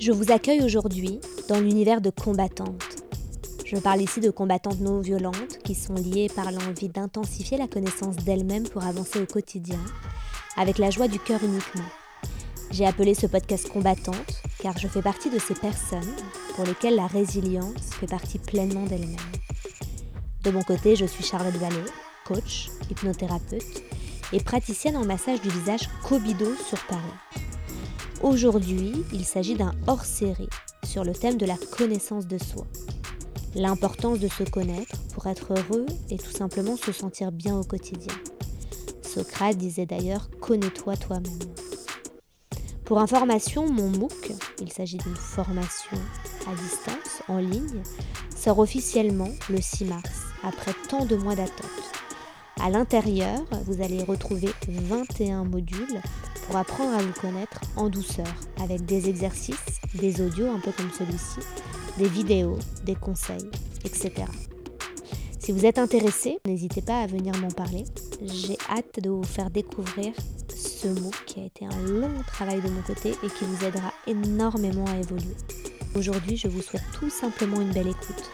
Je vous accueille aujourd'hui dans l'univers de combattantes. Je parle ici de combattantes non violentes qui sont liées par l'envie d'intensifier la connaissance d'elles-mêmes pour avancer au quotidien, avec la joie du cœur uniquement. J'ai appelé ce podcast combattante car je fais partie de ces personnes pour lesquelles la résilience fait partie pleinement d'elles-mêmes. De mon côté, je suis Charlotte Vallée, coach, hypnothérapeute et praticienne en massage du visage Kobido sur Paris. Aujourd'hui, il s'agit d'un hors-série sur le thème de la connaissance de soi. L'importance de se connaître pour être heureux et tout simplement se sentir bien au quotidien. Socrate disait d'ailleurs Connais-toi toi-même. Pour information, mon MOOC, il s'agit d'une formation à distance, en ligne, sort officiellement le 6 mars, après tant de mois d'attente. À l'intérieur, vous allez retrouver 21 modules pour apprendre à vous connaître en douceur, avec des exercices, des audios un peu comme celui-ci, des vidéos, des conseils, etc. Si vous êtes intéressé, n'hésitez pas à venir m'en parler. J'ai hâte de vous faire découvrir ce mot qui a été un long travail de mon côté et qui vous aidera énormément à évoluer. Aujourd'hui, je vous souhaite tout simplement une belle écoute.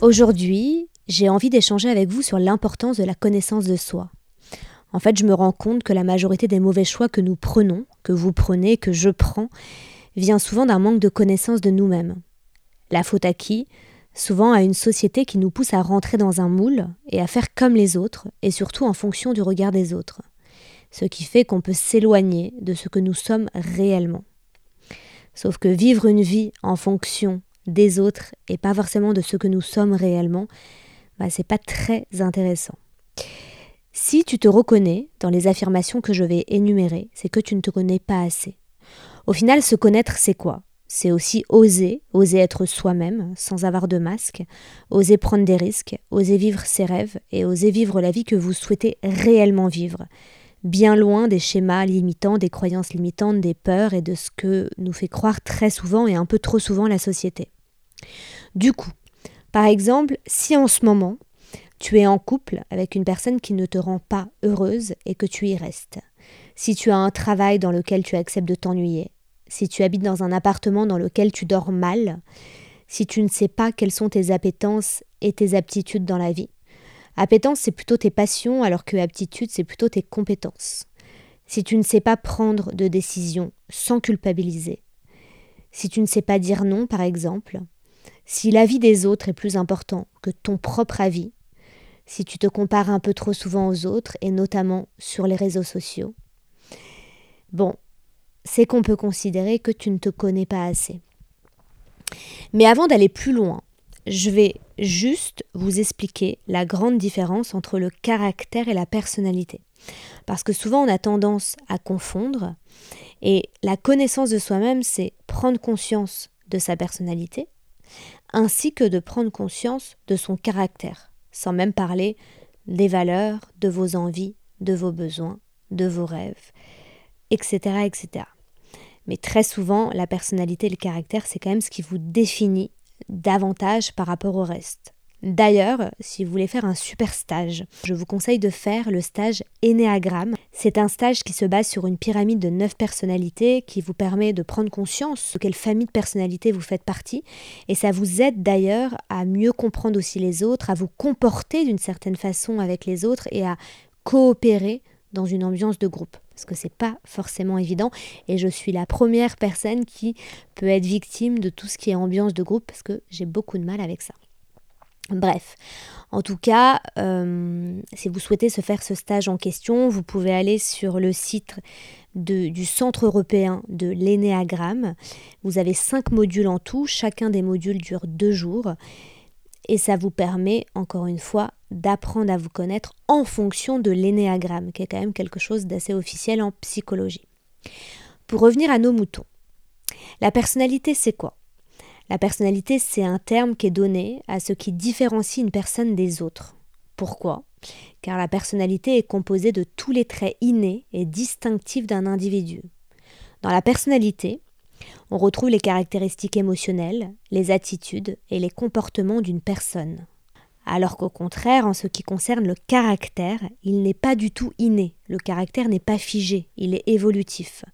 Aujourd'hui, j'ai envie d'échanger avec vous sur l'importance de la connaissance de soi. En fait, je me rends compte que la majorité des mauvais choix que nous prenons, que vous prenez, que je prends, vient souvent d'un manque de connaissance de nous-mêmes. La faute à qui? Souvent à une société qui nous pousse à rentrer dans un moule et à faire comme les autres, et surtout en fonction du regard des autres. Ce qui fait qu'on peut s'éloigner de ce que nous sommes réellement. Sauf que vivre une vie en fonction des autres et pas forcément de ce que nous sommes réellement, bah, c'est pas très intéressant. Si tu te reconnais dans les affirmations que je vais énumérer, c'est que tu ne te connais pas assez. Au final, se connaître, c'est quoi? C'est aussi oser, oser être soi-même, sans avoir de masque, oser prendre des risques, oser vivre ses rêves et oser vivre la vie que vous souhaitez réellement vivre, bien loin des schémas limitants, des croyances limitantes, des peurs et de ce que nous fait croire très souvent et un peu trop souvent la société. Du coup, par exemple, si en ce moment, tu es en couple avec une personne qui ne te rend pas heureuse et que tu y restes. Si tu as un travail dans lequel tu acceptes de t'ennuyer. Si tu habites dans un appartement dans lequel tu dors mal. Si tu ne sais pas quelles sont tes appétences et tes aptitudes dans la vie. Appétence, c'est plutôt tes passions, alors que aptitude, c'est plutôt tes compétences. Si tu ne sais pas prendre de décision sans culpabiliser. Si tu ne sais pas dire non, par exemple. Si l'avis des autres est plus important que ton propre avis, si tu te compares un peu trop souvent aux autres, et notamment sur les réseaux sociaux, bon, c'est qu'on peut considérer que tu ne te connais pas assez. Mais avant d'aller plus loin, je vais juste vous expliquer la grande différence entre le caractère et la personnalité. Parce que souvent on a tendance à confondre, et la connaissance de soi-même, c'est prendre conscience de sa personnalité, ainsi que de prendre conscience de son caractère sans même parler des valeurs, de vos envies, de vos besoins, de vos rêves, etc. etc. Mais très souvent, la personnalité et le caractère, c'est quand même ce qui vous définit davantage par rapport au reste. D'ailleurs, si vous voulez faire un super stage, je vous conseille de faire le stage Ennéagramme. C'est un stage qui se base sur une pyramide de 9 personnalités qui vous permet de prendre conscience de quelle famille de personnalités vous faites partie. Et ça vous aide d'ailleurs à mieux comprendre aussi les autres, à vous comporter d'une certaine façon avec les autres et à coopérer dans une ambiance de groupe parce que c'est pas forcément évident et je suis la première personne qui peut être victime de tout ce qui est ambiance de groupe parce que j'ai beaucoup de mal avec ça. Bref, en tout cas, euh, si vous souhaitez se faire ce stage en question, vous pouvez aller sur le site du Centre européen de l'énéagramme. Vous avez cinq modules en tout, chacun des modules dure deux jours. Et ça vous permet, encore une fois, d'apprendre à vous connaître en fonction de l'énéagramme, qui est quand même quelque chose d'assez officiel en psychologie. Pour revenir à nos moutons, la personnalité, c'est quoi? La personnalité, c'est un terme qui est donné à ce qui différencie une personne des autres. Pourquoi? Car la personnalité est composée de tous les traits innés et distinctifs d'un individu. Dans la personnalité, on retrouve les caractéristiques émotionnelles, les attitudes et les comportements d'une personne. Alors qu'au contraire, en ce qui concerne le caractère, il n'est pas du tout inné. Le caractère n'est pas figé, il est évolutif.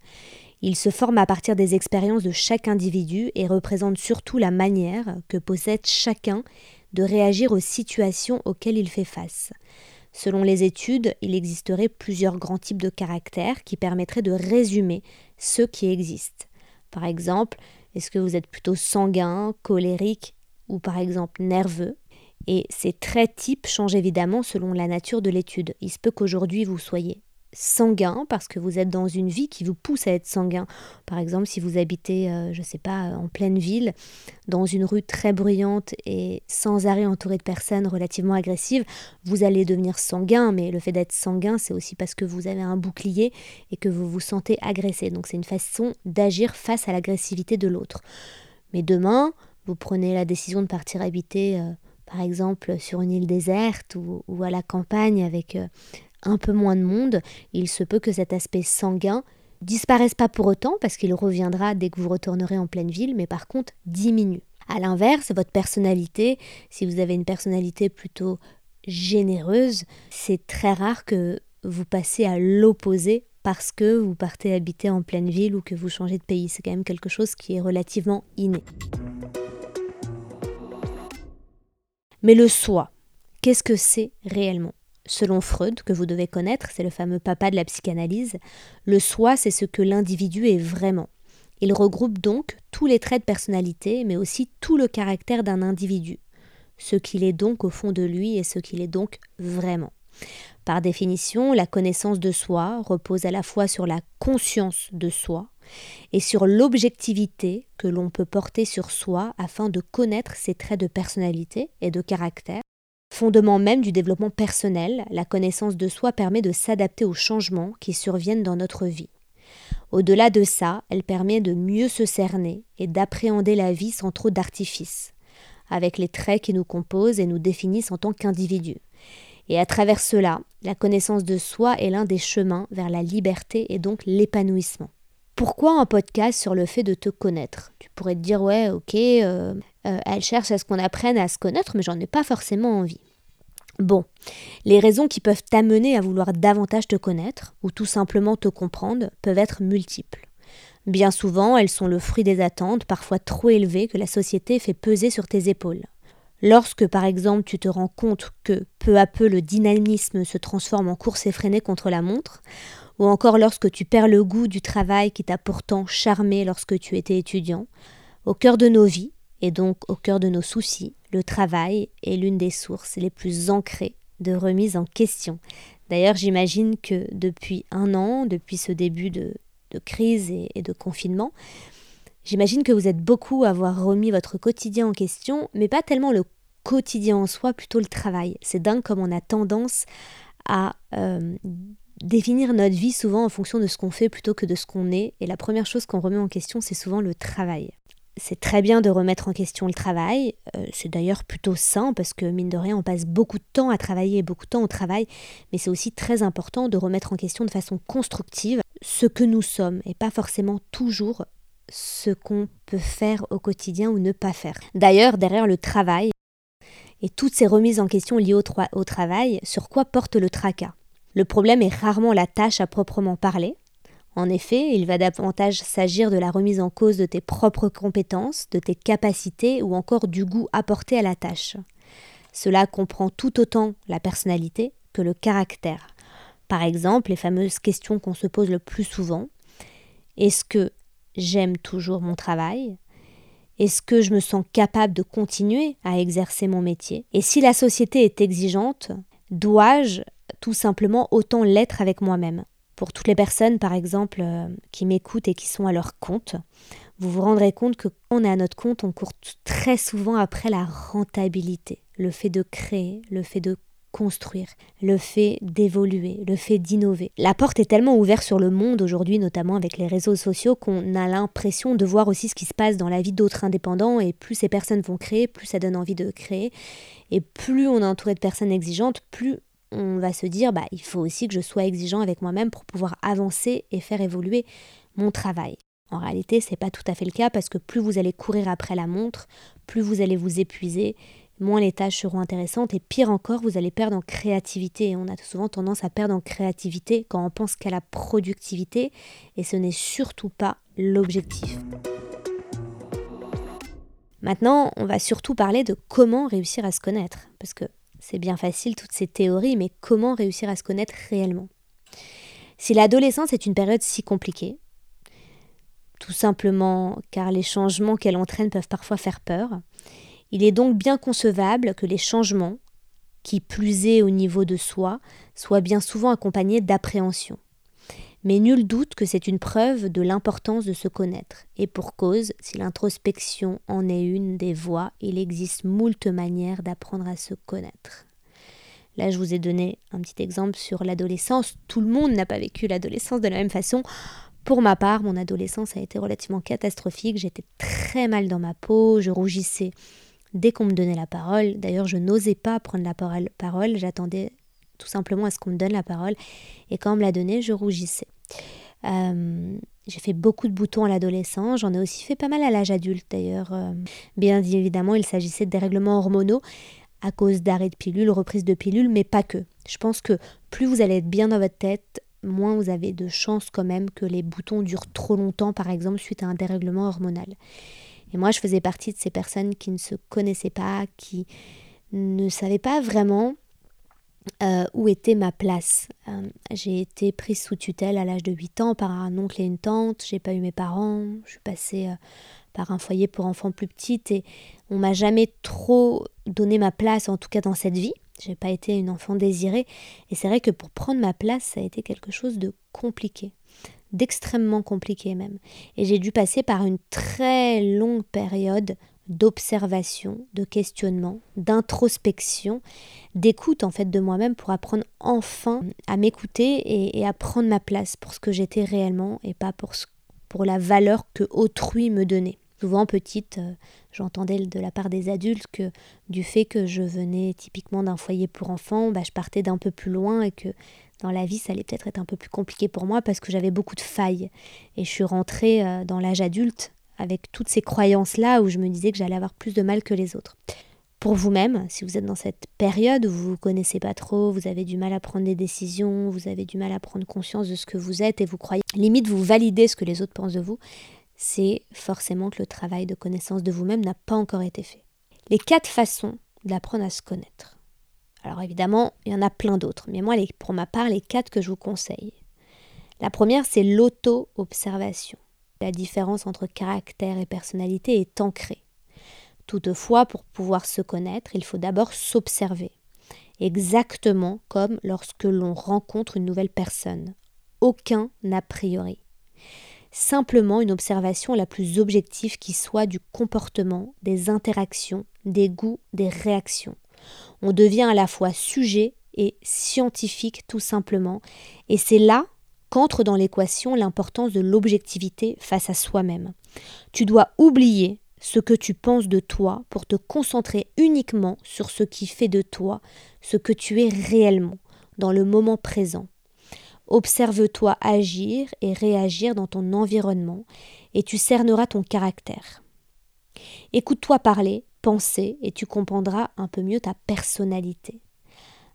Il se forme à partir des expériences de chaque individu et représente surtout la manière que possède chacun de réagir aux situations auxquelles il fait face. Selon les études, il existerait plusieurs grands types de caractères qui permettraient de résumer ceux qui existent. Par exemple, est-ce que vous êtes plutôt sanguin, colérique ou par exemple nerveux? Et ces traits types changent évidemment selon la nature de l'étude. Il se peut qu'aujourd'hui vous soyez sanguin parce que vous êtes dans une vie qui vous pousse à être sanguin. Par exemple, si vous habitez, euh, je ne sais pas, en pleine ville, dans une rue très bruyante et sans arrêt entourée de personnes relativement agressives, vous allez devenir sanguin, mais le fait d'être sanguin, c'est aussi parce que vous avez un bouclier et que vous vous sentez agressé. Donc c'est une façon d'agir face à l'agressivité de l'autre. Mais demain, vous prenez la décision de partir habiter... Euh, par exemple sur une île déserte ou, à la campagne avec euh, un peu moins de monde, il se peut que cet aspect sanguin disparaisse pas pour autant parce qu'il reviendra dès que vous retournerez en pleine ville, mais par contre diminue. A l'inverse, votre personnalité, si vous avez une personnalité plutôt généreuse, c'est très rare que vous passez à l'opposé parce que vous partez habiter en pleine ville ou que vous changez de pays. C'est quand même quelque chose qui est relativement inné. Mais le soi, qu'est-ce que c'est réellement? Selon Freud, que vous devez connaître, c'est le fameux papa de la psychanalyse, le soi, c'est ce que l'individu est vraiment. Il regroupe donc tous les traits de personnalité, mais aussi tout le caractère d'un individu, ce qu'il est donc au fond de lui et ce qu'il est donc vraiment. Par définition, la connaissance de soi repose à la fois sur la conscience de soi et sur l'objectivité que l'on peut porter sur soi afin de connaître ses traits de personnalité et de caractère Fondement même du développement personnel, la connaissance de soi permet de s'adapter aux changements qui surviennent dans notre vie. Au-delà de ça, elle permet de mieux se cerner et d'appréhender la vie sans trop d'artifice, avec les traits qui nous composent et nous définissent en tant qu'individus. Et à travers cela, la connaissance de soi est l'un des chemins vers la liberté et donc l'épanouissement. Pourquoi un podcast sur le fait de te connaître? Tu pourrais te dire, ouais, ok, euh, euh, elle cherche à ce qu'on apprenne à se connaître, mais j'en ai pas forcément envie. Bon, les raisons qui peuvent t'amener à vouloir davantage te connaître, ou tout simplement te comprendre, peuvent être multiples. Bien souvent, elles sont le fruit des attentes, parfois trop élevées, que la société fait peser sur tes épaules. Lorsque, par exemple, tu te rends compte que peu à peu le dynamisme se transforme en course effrénée contre la montre, ou encore lorsque tu perds le goût du travail qui t'a pourtant charmé lorsque tu étais étudiant, au cœur de nos vies, et donc au cœur de nos soucis, le travail est l'une des sources les plus ancrées de remise en question. D'ailleurs, j'imagine que depuis un an, depuis ce début de, crise et, et de confinement, j'imagine que vous êtes beaucoup à avoir remis votre quotidien en question, mais pas tellement le quotidien en soi, plutôt le travail. C'est dingue comme on a tendance à euh, définir notre vie souvent en fonction de ce qu'on fait plutôt que de ce qu'on est. Et la première chose qu'on remet en question, c'est souvent le travail. C'est très bien de remettre en question le travail. Euh, c'est d'ailleurs plutôt sain parce que, mine de rien, on passe beaucoup de temps à travailler et beaucoup de temps au travail. Mais c'est aussi très important de remettre en question de façon constructive ce que nous sommes et pas forcément toujours ce qu'on peut faire au quotidien ou ne pas faire. D'ailleurs, derrière le travail et toutes ces remises en question liées au, au travail, sur quoi porte le tracas? Le problème est rarement la tâche à proprement parler. En effet, il va davantage s'agir de la remise en cause de tes propres compétences, de tes capacités ou encore du goût apporté à la tâche. Cela comprend tout autant la personnalité que le caractère. Par exemple, les fameuses questions qu'on se pose le plus souvent. Est-ce que j'aime toujours mon travail? Est-ce que je me sens capable de continuer à exercer mon métier? Et si la société est exigeante, dois-je tout simplement autant l'être avec moi-même? Pour toutes les personnes, par exemple, euh, qui m'écoutent et qui sont à leur compte, vous vous rendrez compte que quand on est à notre compte, on court très souvent après la rentabilité, le fait de créer, le fait de construire, le fait d'évoluer, le fait d'innover. La porte est tellement ouverte sur le monde aujourd'hui, notamment avec les réseaux sociaux, qu'on a l'impression de voir aussi ce qui se passe dans la vie d'autres indépendants, et plus ces personnes vont créer, plus ça donne envie de créer, et plus on est entouré de personnes exigeantes, plus on va se dire bah il faut aussi que je sois exigeant avec moi-même pour pouvoir avancer et faire évoluer mon travail. En réalité, c'est pas tout à fait le cas parce que plus vous allez courir après la montre, plus vous allez vous épuiser, moins les tâches seront intéressantes et pire encore, vous allez perdre en créativité. On a souvent tendance à perdre en créativité quand on pense qu'à la productivité et ce n'est surtout pas l'objectif. Maintenant, on va surtout parler de comment réussir à se connaître, parce que c'est bien facile toutes ces théories, mais comment réussir à se connaître réellement? Si l'adolescence est une période si compliquée, tout simplement car les changements qu'elle entraîne peuvent parfois faire peur, il est donc bien concevable que les changements, qui plus est au niveau de soi, soient bien souvent accompagnés d'appréhension. Mais nul doute que c'est une preuve de l'importance de se connaître. Et pour cause, si l'introspection en est une des voies, il existe moult manières d'apprendre à se connaître. Là, je vous ai donné un petit exemple sur l'adolescence. Tout le monde n'a pas vécu l'adolescence de la même façon. Pour ma part, mon adolescence a été relativement catastrophique. J'étais très mal dans ma peau, je rougissais dès qu'on me donnait la parole. D'ailleurs, je n'osais pas prendre la parole, j'attendais tout simplement à ce qu'on me donne la parole. Et quand on me l'a donnée, je rougissais. Euh, j'ai fait beaucoup de boutons à l'adolescence, j'en ai aussi fait pas mal à l'âge adulte d'ailleurs. Euh, bien évidemment, il s'agissait de dérèglements hormonaux à cause d'arrêt de pilules, reprise de pilules, mais pas que. Je pense que plus vous allez être bien dans votre tête, moins vous avez de chances quand même que les boutons durent trop longtemps, par exemple, suite à un dérèglement hormonal. Et moi, je faisais partie de ces personnes qui ne se connaissaient pas, qui ne savaient pas vraiment euh, où était ma place. Euh, j'ai été prise sous tutelle à l'âge de 8 ans par un oncle et une tante, j'ai pas eu mes parents, je suis passée euh, par un foyer pour enfants plus petites et on m'a jamais trop donné ma place, en tout cas dans cette vie. J'ai pas été une enfant désirée et c'est vrai que pour prendre ma place, ça a été quelque chose de compliqué d'extrêmement compliqué même. Et j'ai dû passer par une très longue période d'observation, de questionnement, d'introspection, d'écoute en fait de moi-même pour apprendre enfin à m'écouter et, à prendre ma place pour ce que j'étais réellement et pas pour, pour la valeur que autrui me donnait. Souvent petite, euh, j'entendais de la part des adultes que du fait que je venais typiquement d'un foyer pour enfants, bah, je partais d'un peu plus loin et que dans la vie, ça allait peut-être être un peu plus compliqué pour moi parce que j'avais beaucoup de failles. Et je suis rentrée euh, dans l'âge adulte avec toutes ces croyances-là où je me disais que j'allais avoir plus de mal que les autres. Pour vous-même, si vous êtes dans cette période où vous ne vous connaissez pas trop, vous avez du mal à prendre des décisions, vous avez du mal à prendre conscience de ce que vous êtes et vous croyez, limite vous validez ce que les autres pensent de vous, c'est forcément que le travail de connaissance de vous-même n'a pas encore été fait. Les quatre façons d'apprendre à se connaître. Alors évidemment, il y en a plein d'autres, mais moi, pour ma part, les quatre que je vous conseille. La première, c'est l'auto-observation. La différence entre caractère et personnalité est ancrée. Toutefois, pour pouvoir se connaître, il faut d'abord s'observer, exactement comme lorsque l'on rencontre une nouvelle personne. Aucun n'a priori. Simplement une observation la plus objective qui soit du comportement, des interactions, des goûts, des réactions on devient à la fois sujet et scientifique tout simplement. Et c'est là qu'entre dans l'équation l'importance de l'objectivité face à soi-même. Tu dois oublier ce que tu penses de toi pour te concentrer uniquement sur ce qui fait de toi ce que tu es réellement, dans le moment présent. Observe-toi agir et réagir dans ton environnement et tu cerneras ton caractère. Écoute-toi parler penser et tu comprendras un peu mieux ta personnalité.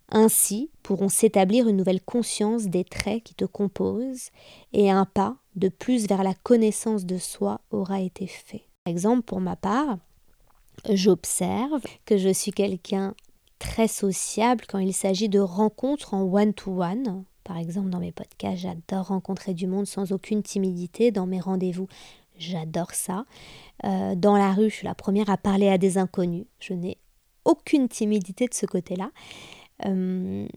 Ainsi pourront s'établir une nouvelle conscience des traits qui te composent et un pas de plus vers la connaissance de soi aura été fait. Par exemple, pour ma part, j'observe que je suis quelqu'un très sociable quand il s'agit de rencontres en one-to-one. Par exemple, dans mes podcasts, j'adore rencontrer du monde sans aucune timidité. Dans mes rendez-vous, J'adore ça. Euh, dans la rue, je suis la première à parler à des inconnus. Je n'ai aucune timidité de ce côté-là. Euh,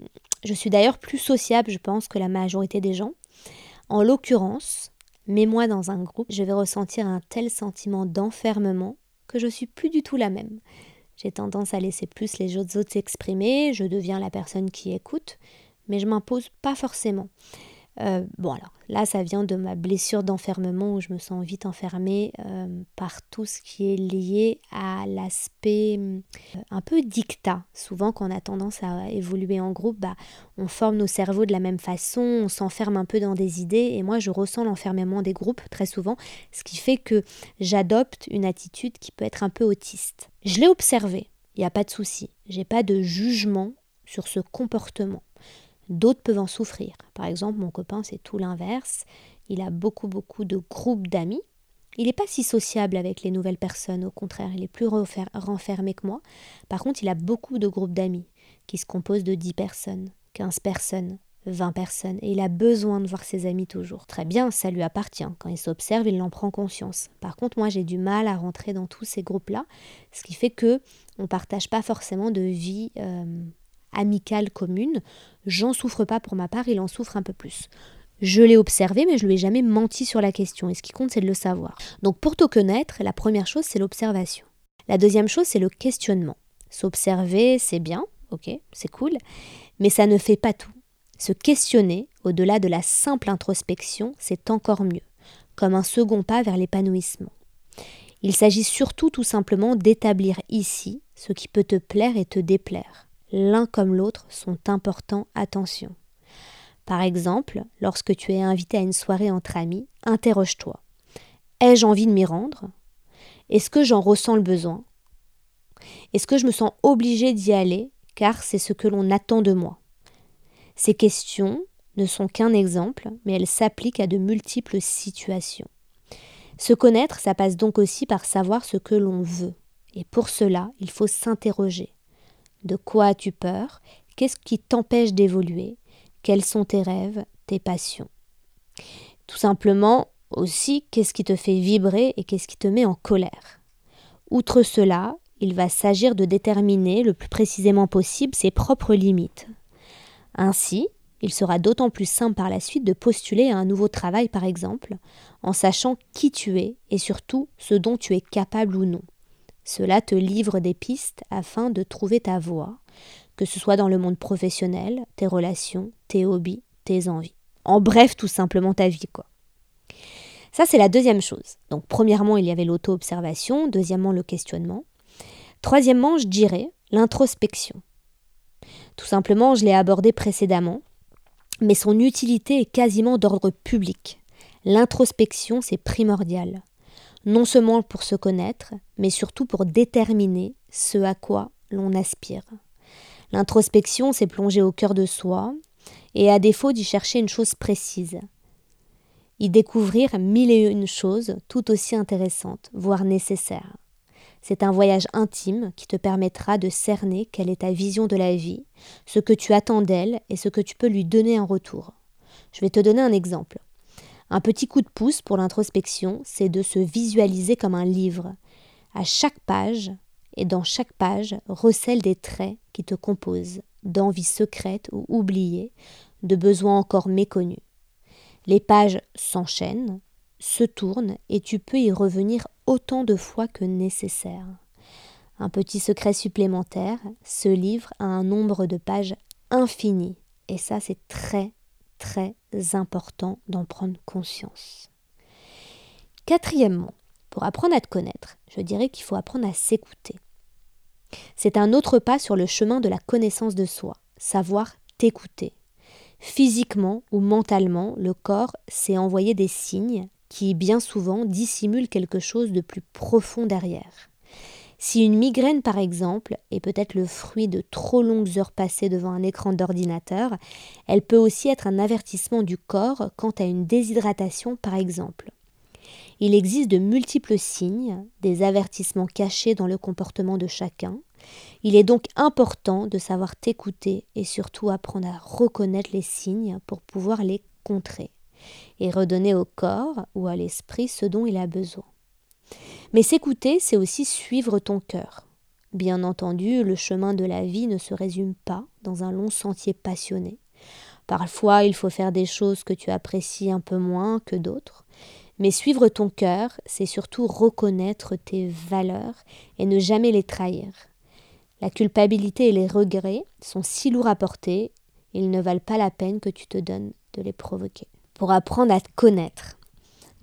je suis d'ailleurs plus sociable, je pense, que la majorité des gens. En l'occurrence, mets-moi dans un groupe, je vais ressentir un tel sentiment d'enfermement que je suis plus du tout la même. J'ai tendance à laisser plus les autres s'exprimer, je deviens la personne qui écoute, mais je m'impose pas forcément. Euh, bon alors là ça vient de ma blessure d'enfermement où je me sens vite enfermée euh, par tout ce qui est lié à l'aspect euh, un peu dictat. Souvent quand on a tendance à évoluer en groupe, bah, on forme nos cerveaux de la même façon, on s'enferme un peu dans des idées et moi je ressens l'enfermement des groupes très souvent, ce qui fait que j'adopte une attitude qui peut être un peu autiste. Je l'ai observé il n'y a pas de souci. J'ai pas de jugement sur ce comportement. D'autres peuvent en souffrir. Par exemple, mon copain, c'est tout l'inverse. Il a beaucoup, beaucoup de groupes d'amis. Il n'est pas si sociable avec les nouvelles personnes, au contraire, il est plus renfermé que moi. Par contre, il a beaucoup de groupes d'amis qui se composent de 10 personnes, 15 personnes, 20 personnes, et il a besoin de voir ses amis toujours. Très bien, ça lui appartient. Quand il s'observe, il en prend conscience. Par contre, moi, j'ai du mal à rentrer dans tous ces groupes-là, ce qui fait que on partage pas forcément de vie euh, amicale commune. J'en souffre pas pour ma part, il en souffre un peu plus. Je l'ai observé, mais je lui ai jamais menti sur la question. Et ce qui compte, c'est de le savoir. Donc, pour te connaître, la première chose, c'est l'observation. La deuxième chose, c'est le questionnement. S'observer, c'est bien, ok, c'est cool, mais ça ne fait pas tout. Se questionner, au-delà de la simple introspection, c'est encore mieux, comme un second pas vers l'épanouissement. Il s'agit surtout tout simplement d'établir ici ce qui peut te plaire et te déplaire. L'un comme l'autre sont importants, attention. Par exemple, lorsque tu es invité à une soirée entre amis, interroge-toi. Ai-je envie de m'y rendre? Est-ce que j'en ressens le besoin? Est-ce que je me sens obligée d'y aller car c'est ce que l'on attend de moi? Ces questions ne sont qu'un exemple, mais elles s'appliquent à de multiples situations. Se connaître, ça passe donc aussi par savoir ce que l'on veut. Et pour cela, il faut s'interroger. De quoi as-tu peur? Qu'est-ce qui t'empêche d'évoluer? Quels sont tes rêves, tes passions? Tout simplement aussi, qu'est-ce qui te fait vibrer et qu'est-ce qui te met en colère? Outre cela, il va s'agir de déterminer le plus précisément possible ses propres limites, ainsi, il sera d'autant plus simple par la suite de postuler à un nouveau travail, par exemple, en sachant qui tu es et surtout ce dont tu es capable ou non. Cela te livre des pistes afin de trouver ta voie, que ce soit dans le monde professionnel, tes relations, tes hobbies, tes envies. En bref, tout simplement ta vie. Ça, c'est la deuxième chose. Donc, premièrement, il y avait l'auto-observation, deuxièmement, le questionnement. Troisièmement, je dirais l'introspection. Tout simplement, je l'ai abordé précédemment, mais son utilité est quasiment d'ordre public. L'introspection, c'est primordial, non seulement pour se connaître, mais surtout pour déterminer ce à quoi l'on aspire. L'introspection, c'est plonger au cœur de soi, et à défaut d'y chercher une chose précise, y découvrir mille et une choses tout aussi intéressantes, voire nécessaires. C'est un voyage intime qui te permettra de cerner quelle est ta vision de la vie, ce que tu attends d'elle et ce que tu peux lui donner en retour. Je vais te donner un exemple. Un petit coup de pouce pour l'introspection, c'est de se visualiser comme un livre. À chaque page, et dans chaque page, recèle des traits qui te composent, d'envies secrètes ou oubliées, de besoins encore méconnus. Les pages s'enchaînent, se tournent et tu peux y revenir autant de fois que nécessaire. Un petit secret supplémentaire, ce livre a un nombre de pages infini. Et ça, c'est très, très important d'en prendre conscience. Quatrièmement, pour apprendre à te connaître, je dirais qu'il faut apprendre à s'écouter. C'est un autre pas sur le chemin de la connaissance de soi, savoir t'écouter. Physiquement ou mentalement, le corps s'est envoyé des signes qui bien souvent dissimule quelque chose de plus profond derrière. Si une migraine, par exemple, est peut-être le fruit de trop longues heures passées devant un écran d'ordinateur, elle peut aussi être un avertissement du corps quant à une déshydratation, par exemple. Il existe de multiples signes, des avertissements cachés dans le comportement de chacun. Il est donc important de savoir t'écouter et surtout apprendre à reconnaître les signes pour pouvoir les contrer et redonner au corps ou à l'esprit ce dont il a besoin. Mais s'écouter, c'est aussi suivre ton cœur. Bien entendu, le chemin de la vie ne se résume pas dans un long sentier passionné. Parfois, il faut faire des choses que tu apprécies un peu moins que d'autres. Mais suivre ton cœur, c'est surtout reconnaître tes valeurs et ne jamais les trahir. La culpabilité et les regrets sont si lourds à porter, ils ne valent pas la peine que tu te donnes de les provoquer pour apprendre à te connaître.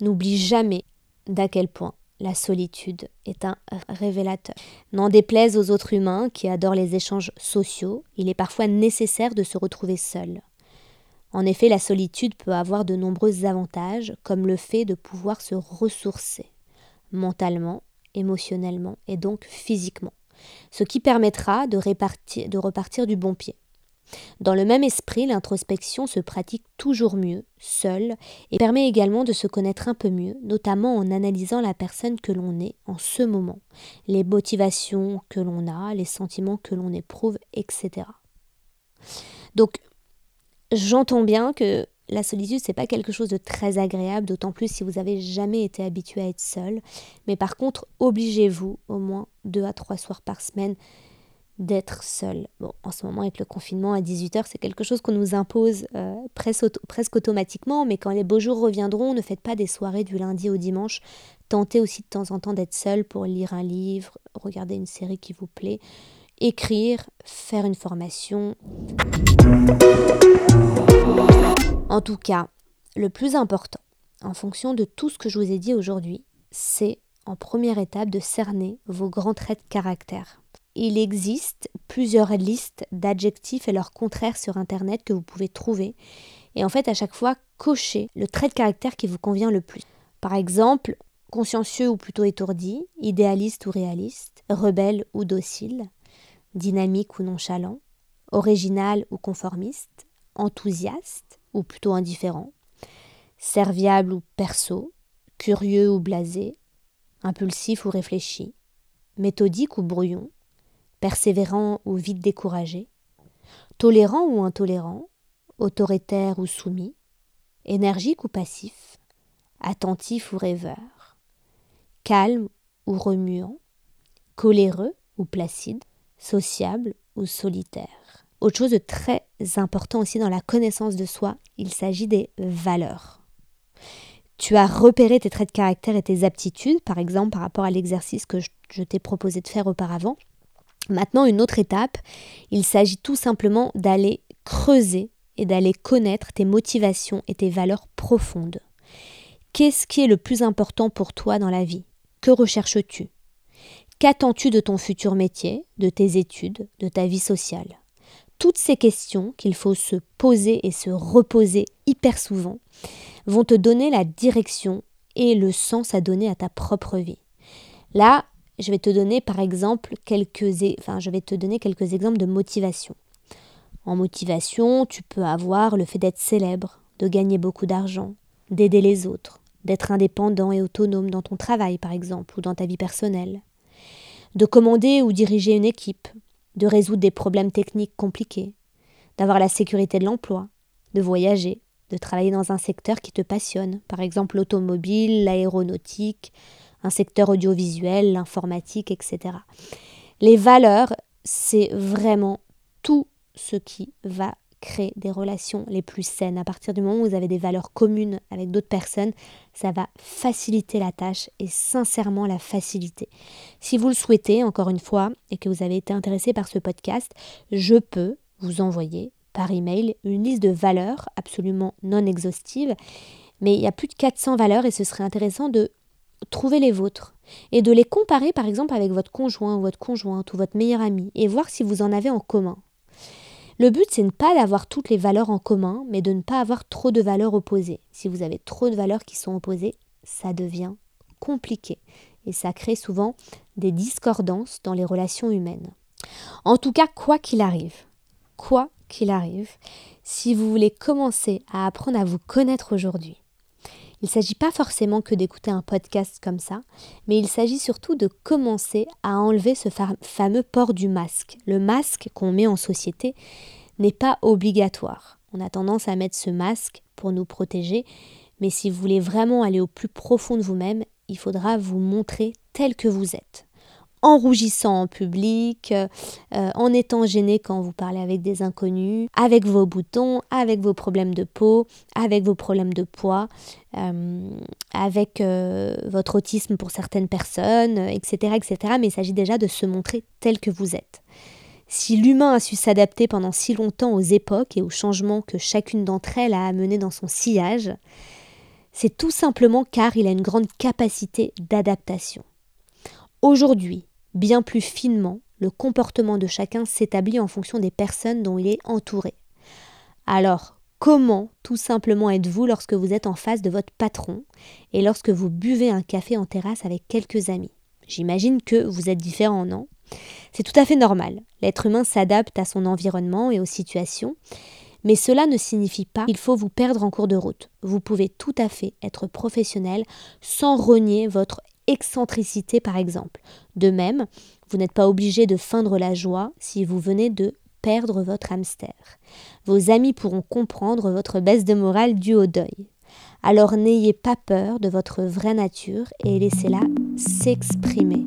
N'oublie jamais d'à quel point la solitude est un révélateur. N'en déplaise aux autres humains qui adorent les échanges sociaux, il est parfois nécessaire de se retrouver seul. En effet, la solitude peut avoir de nombreux avantages, comme le fait de pouvoir se ressourcer, mentalement, émotionnellement et donc physiquement. ce qui permettra de, repartir du bon pied. Dans le même esprit, l'introspection se pratique toujours mieux, seule, et permet également de se connaître un peu mieux, notamment en analysant la personne que l'on est en ce moment, les motivations que l'on a, les sentiments que l'on éprouve, etc. Donc, j'entends bien que la solitude, c'est pas quelque chose de très agréable, d'autant plus si vous n'avez jamais été habitué à être seul. Mais par contre, obligez-vous au moins deux à trois soirs par semaine d'être seul. En ce moment, avec le confinement à 18h, c'est quelque chose qu'on nous impose euh, presque, automatiquement, mais quand les beaux jours reviendront, ne faites pas des soirées du lundi au dimanche. Tentez aussi de temps en temps d'être seul pour lire un livre, regarder une série qui vous plaît, écrire, faire une formation. En tout cas, le plus important, en fonction de tout ce que je vous ai dit aujourd'hui, c'est en première étape de cerner vos grands traits de caractère il existe plusieurs listes d'adjectifs et leurs contraires sur Internet que vous pouvez trouver. Et en fait, à chaque fois, cochez le trait de caractère qui vous convient le plus. Par exemple, consciencieux ou plutôt étourdi, idéaliste ou réaliste, rebelle ou docile, dynamique ou nonchalant, original ou conformiste, enthousiaste ou plutôt indifférent, serviable ou perso, curieux ou blasé, impulsif ou réfléchi, méthodique ou brouillon, persévérant ou vite découragé, tolérant ou intolérant, autoritaire ou soumis, énergique ou passif, attentif ou rêveur, calme ou remuant, coléreux ou placide, sociable ou solitaire. Autre chose de très important aussi dans la connaissance de soi, il s'agit des valeurs. Tu as repéré tes traits de caractère et tes aptitudes, par exemple par rapport à l'exercice que je t'ai proposé de faire auparavant. Maintenant, une autre étape, il s'agit tout simplement d'aller creuser et d'aller connaître tes motivations et tes valeurs profondes. Qu'est-ce qui est le plus important pour toi dans la vie? Que recherches-tu? Qu'attends-tu de ton futur métier, de tes études, de ta vie sociale? Toutes ces questions qu'il faut se poser et se reposer hyper souvent vont te donner la direction et le sens à donner à ta propre vie. Là, je vais te donner par exemple quelques, enfin, je vais te donner quelques exemples de motivation. En motivation, tu peux avoir le fait d'être célèbre, de gagner beaucoup d'argent, d'aider les autres, d'être indépendant et autonome dans ton travail par exemple ou dans ta vie personnelle, de commander ou diriger une équipe, de résoudre des problèmes techniques compliqués, d'avoir la sécurité de l'emploi, de voyager, de travailler dans un secteur qui te passionne, par exemple l'automobile, l'aéronautique, un secteur audiovisuel, l'informatique, etc. Les valeurs, c'est vraiment tout ce qui va créer des relations les plus saines. À partir du moment où vous avez des valeurs communes avec d'autres personnes, ça va faciliter la tâche et sincèrement la faciliter. Si vous le souhaitez, encore une fois, et que vous avez été intéressé par ce podcast, je peux vous envoyer par email une liste de valeurs absolument non exhaustive. Mais il y a plus de 400 valeurs et ce serait intéressant de trouver les vôtres et de les comparer par exemple avec votre conjoint ou votre conjointe ou votre meilleur ami et voir si vous en avez en commun. Le but, c'est ne pas d'avoir toutes les valeurs en commun, mais de ne pas avoir trop de valeurs opposées. Si vous avez trop de valeurs qui sont opposées, ça devient compliqué et ça crée souvent des discordances dans les relations humaines. En tout cas, quoi qu'il arrive, quoi qu'il arrive, si vous voulez commencer à apprendre à vous connaître aujourd'hui, il ne s'agit pas forcément que d'écouter un podcast comme ça, mais il s'agit surtout de commencer à enlever ce fameux port du masque. Le masque qu'on met en société n'est pas obligatoire. On a tendance à mettre ce masque pour nous protéger, mais si vous voulez vraiment aller au plus profond de vous-même, il faudra vous montrer tel que vous êtes en rougissant en public, euh, en étant gêné quand vous parlez avec des inconnus, avec vos boutons, avec vos problèmes de peau, avec vos problèmes de poids, euh, avec euh, votre autisme pour certaines personnes, etc., etc. Mais il s'agit déjà de se montrer tel que vous êtes. Si l'humain a su s'adapter pendant si longtemps aux époques et aux changements que chacune d'entre elles a amenés dans son sillage, c'est tout simplement car il a une grande capacité d'adaptation. Aujourd'hui, bien plus finement, le comportement de chacun s'établit en fonction des personnes dont il est entouré. Alors, comment tout simplement êtes-vous lorsque vous êtes en face de votre patron et lorsque vous buvez un café en terrasse avec quelques amis? J'imagine que vous êtes différent, non? C'est tout à fait normal. L'être humain s'adapte à son environnement et aux situations. Mais cela ne signifie pas qu'il faut vous perdre en cours de route. Vous pouvez tout à fait être professionnel sans renier votre excentricité par exemple. De même, vous n'êtes pas obligé de feindre la joie si vous venez de perdre votre hamster. Vos amis pourront comprendre votre baisse de morale due au deuil. Alors n'ayez pas peur de votre vraie nature et laissez-la s'exprimer.